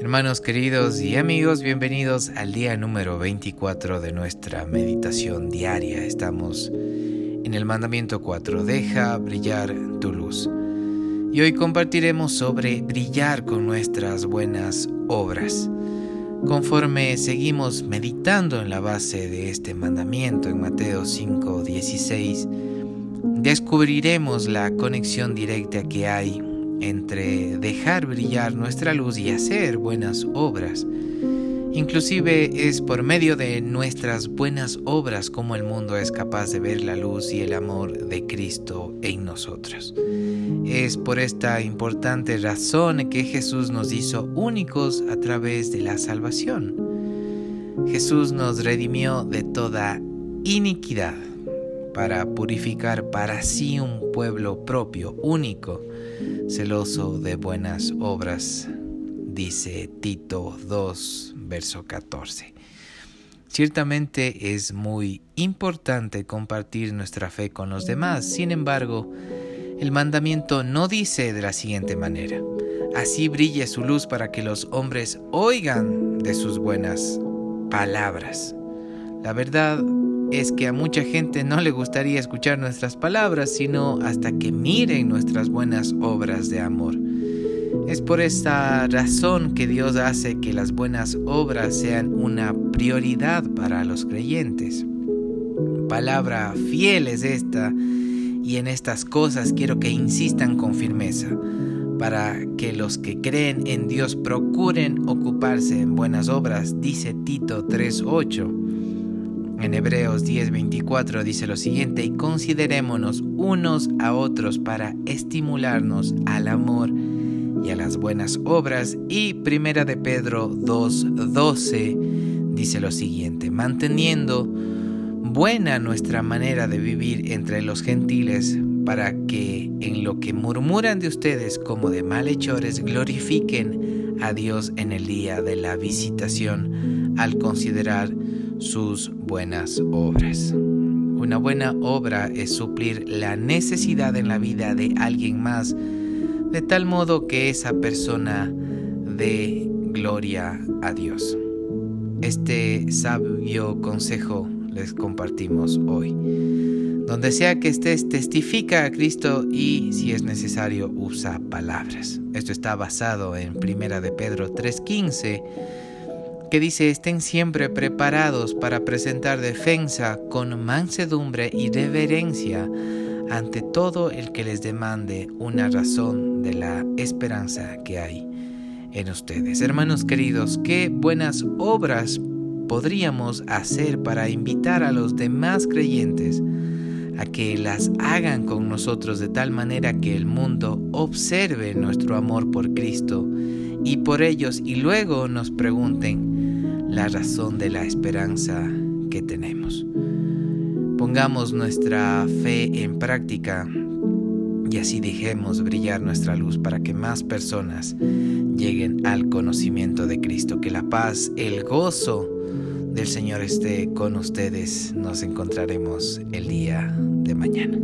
Hermanos queridos y amigos, bienvenidos al día número 24 de nuestra meditación diaria. Estamos en el mandamiento 4, deja brillar tu luz. Y hoy compartiremos sobre brillar con nuestras buenas obras. Conforme seguimos meditando en la base de este mandamiento en Mateo 5, 16, descubriremos la conexión directa que hay entre dejar brillar nuestra luz y hacer buenas obras. Inclusive es por medio de nuestras buenas obras como el mundo es capaz de ver la luz y el amor de Cristo en nosotros. Es por esta importante razón que Jesús nos hizo únicos a través de la salvación. Jesús nos redimió de toda iniquidad para purificar para sí un pueblo propio, único, celoso de buenas obras, dice Tito 2, verso 14. Ciertamente es muy importante compartir nuestra fe con los demás, sin embargo, el mandamiento no dice de la siguiente manera, así brille su luz para que los hombres oigan de sus buenas palabras. La verdad es que a mucha gente no le gustaría escuchar nuestras palabras, sino hasta que miren nuestras buenas obras de amor. Es por esta razón que Dios hace que las buenas obras sean una prioridad para los creyentes. Palabra fiel es esta, y en estas cosas quiero que insistan con firmeza, para que los que creen en Dios procuren ocuparse en buenas obras, dice Tito 3.8. En Hebreos 10:24 dice lo siguiente, y considerémonos unos a otros para estimularnos al amor y a las buenas obras. Y Primera de Pedro 2:12 dice lo siguiente, manteniendo buena nuestra manera de vivir entre los gentiles, para que en lo que murmuran de ustedes como de malhechores glorifiquen a Dios en el día de la visitación al considerar sus buenas obras. Una buena obra es suplir la necesidad en la vida de alguien más, de tal modo que esa persona dé gloria a Dios. Este sabio consejo les compartimos hoy. Donde sea que estés, testifica a Cristo y, si es necesario, usa palabras. Esto está basado en Primera de Pedro 3:15 que dice estén siempre preparados para presentar defensa con mansedumbre y reverencia ante todo el que les demande una razón de la esperanza que hay en ustedes. Hermanos queridos, qué buenas obras podríamos hacer para invitar a los demás creyentes a que las hagan con nosotros de tal manera que el mundo observe nuestro amor por Cristo y por ellos y luego nos pregunten la razón de la esperanza que tenemos. Pongamos nuestra fe en práctica y así dejemos brillar nuestra luz para que más personas lleguen al conocimiento de Cristo. Que la paz, el gozo del Señor esté con ustedes. Nos encontraremos el día de mañana.